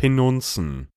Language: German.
Penunzen.